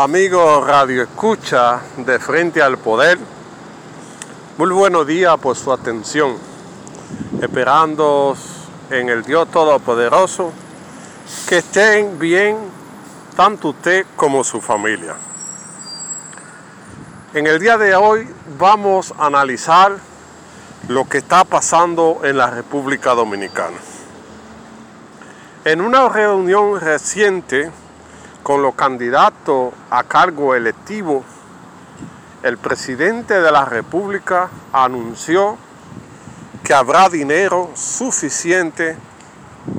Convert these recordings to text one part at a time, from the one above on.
Amigo Radio Escucha de Frente al Poder, muy buenos días por su atención. Esperando en el Dios Todopoderoso que estén bien tanto usted como su familia. En el día de hoy vamos a analizar lo que está pasando en la República Dominicana. En una reunión reciente con los candidatos a cargo electivo, el presidente de la República anunció que habrá dinero suficiente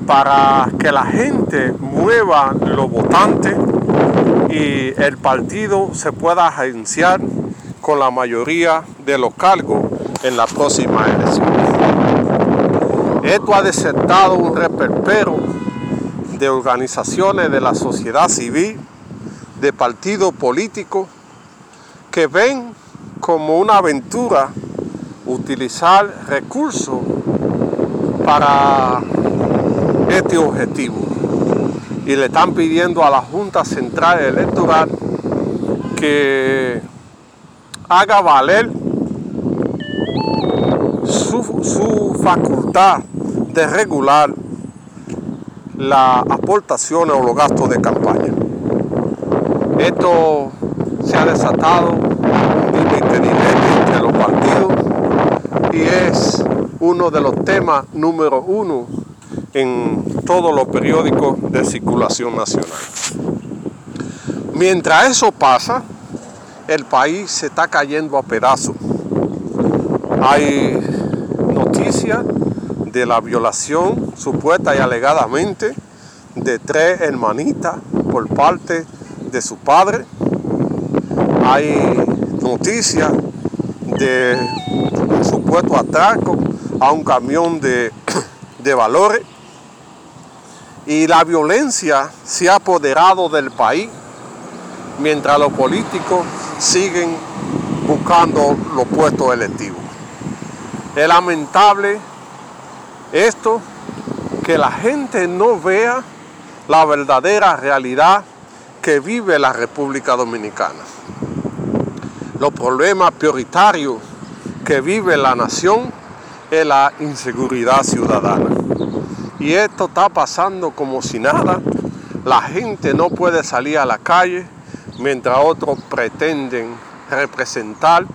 para que la gente mueva los votantes y el partido se pueda agenciar con la mayoría de los cargos en la próxima elección. Esto ha desertado un reperpero de organizaciones de la sociedad civil, de partidos políticos, que ven como una aventura utilizar recursos para este objetivo. Y le están pidiendo a la Junta Central Electoral que haga valer su, su facultad de regular las aportaciones o los gastos de campaña. Esto se ha desatado entre los partidos y es uno de los temas número uno en todos los periódicos de circulación nacional. Mientras eso pasa, el país se está cayendo a pedazos. Hay noticias de la violación supuesta y alegadamente de tres hermanitas por parte de su padre. Hay noticias de un supuesto atraco a un camión de, de valores y la violencia se ha apoderado del país mientras los políticos siguen buscando los puestos electivos. Es lamentable esto, que la gente no vea la verdadera realidad que vive la República Dominicana. Los problemas prioritarios que vive la nación es la inseguridad ciudadana. Y esto está pasando como si nada. La gente no puede salir a la calle mientras otros pretenden representar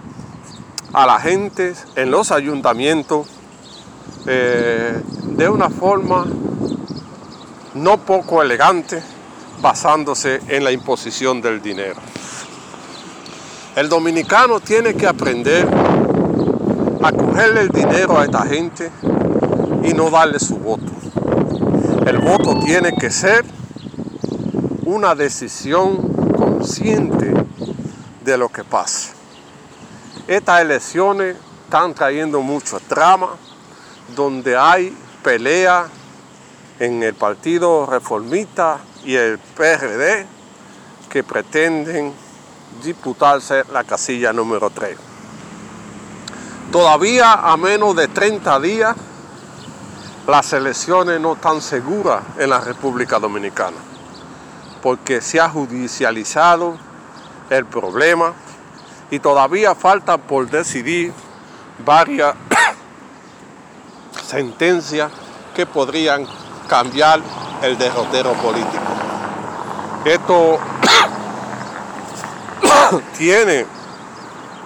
a la gente en los ayuntamientos eh, de una forma no poco elegante, basándose en la imposición del dinero. El dominicano tiene que aprender a cogerle el dinero a esta gente y no darle su voto. El voto tiene que ser una decisión consciente de lo que pasa. Estas elecciones están trayendo mucho trama, donde hay pelea en el Partido Reformista y el PRD que pretenden disputarse la casilla número 3. Todavía a menos de 30 días las elecciones no están seguras en la República Dominicana, porque se ha judicializado el problema y todavía falta por decidir varias sentencias que podrían cambiar el derrotero político. Esto tiene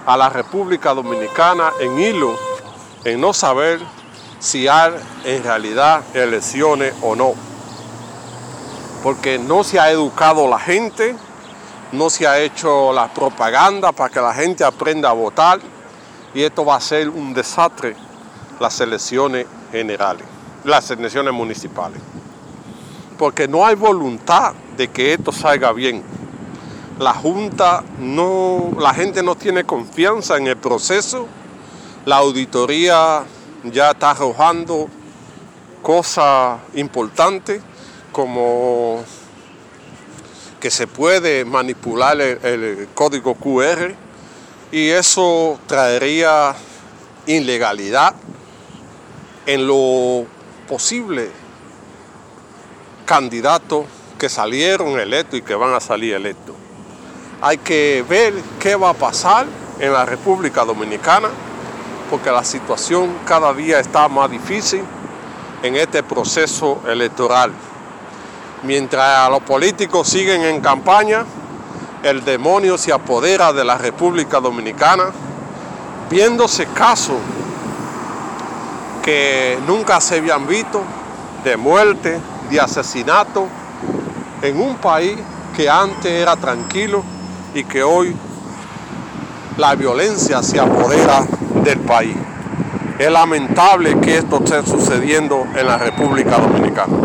a la República Dominicana en hilo en no saber si hay en realidad elecciones o no. Porque no se ha educado la gente, no se ha hecho la propaganda para que la gente aprenda a votar y esto va a ser un desastre las elecciones generales, las elecciones municipales. Porque no hay voluntad de que esto salga bien. La Junta no, la gente no tiene confianza en el proceso. La auditoría ya está arrojando cosas importantes como que se puede manipular el, el, código QR y eso traería ilegalidad en lo posible candidatos que salieron electos y que van a salir electos. Hay que ver qué va a pasar en la República Dominicana, porque la situación cada día está más difícil en este proceso electoral. Mientras los políticos siguen en campaña, el demonio se apodera de la República Dominicana, viéndose casos que nunca se habían visto de muerte, de asesinato, en un país que antes era tranquilo y que hoy la violencia se apodera del país. Es lamentable que esto esté sucediendo en la República Dominicana.